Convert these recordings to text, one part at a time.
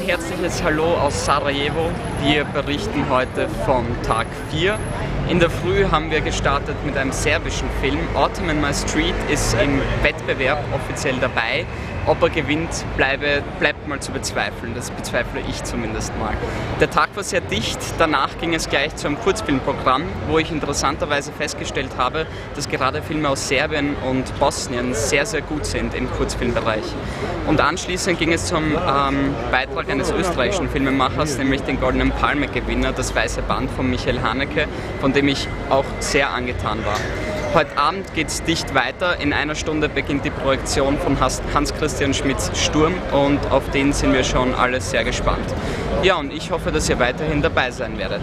herzliches Hallo aus Sarajevo. Wir berichten heute von Tag 4. In der Früh haben wir gestartet mit einem serbischen Film. Autumn in My Street ist im Wettbewerb offiziell dabei. Ob er gewinnt, bleibe, bleibt mal zu bezweifeln. Das bezweifle ich zumindest mal. Der Tag war sehr dicht. Danach ging es gleich zu einem Kurzfilmprogramm, wo ich interessanterweise festgestellt habe, dass gerade Filme aus Serbien und Bosnien sehr, sehr gut sind im Kurzfilmbereich. Und anschließend ging es zum ähm, Beitrag eines österreichischen Filmemachers, nämlich den Goldenen Palme-Gewinner, das Weiße Band von Michael Haneke, von dem ich auch sehr angetan war. Heute Abend geht es dicht weiter. In einer Stunde beginnt die Projektion von Hans-Christian Schmidts Sturm und auf den sind wir schon alle sehr gespannt. Ja, und ich hoffe, dass ihr weiterhin dabei sein werdet.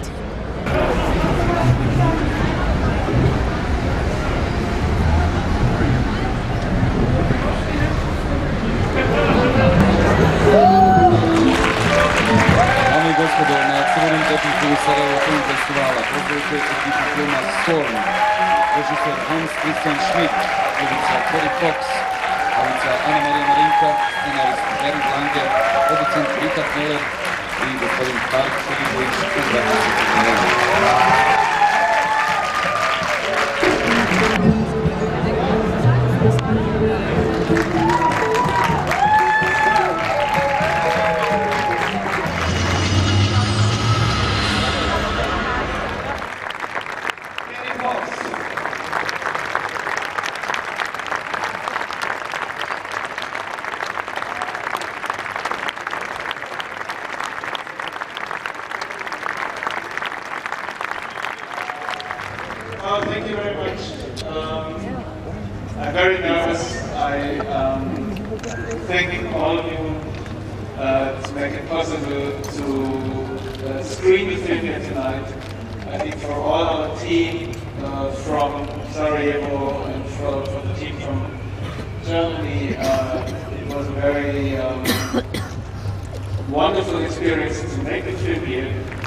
Gospodo, na crvenom tepihu Sarajevo Film Festivala pozdravite ekipu filma režiser Hans Christian Schmidt, glumica Cory Fox, Ana Marija Marinka, scenarist Bernd Lange, producent Rita Keller i gospodin Tark Oh, thank you very much. Um, I'm very nervous. I um, thank all of you uh, to make it possible to uh, screen the film here tonight. I think for all our team uh, from Sarajevo and for, for the team from Germany, uh, it was a very um, wonderful experience to make the film here.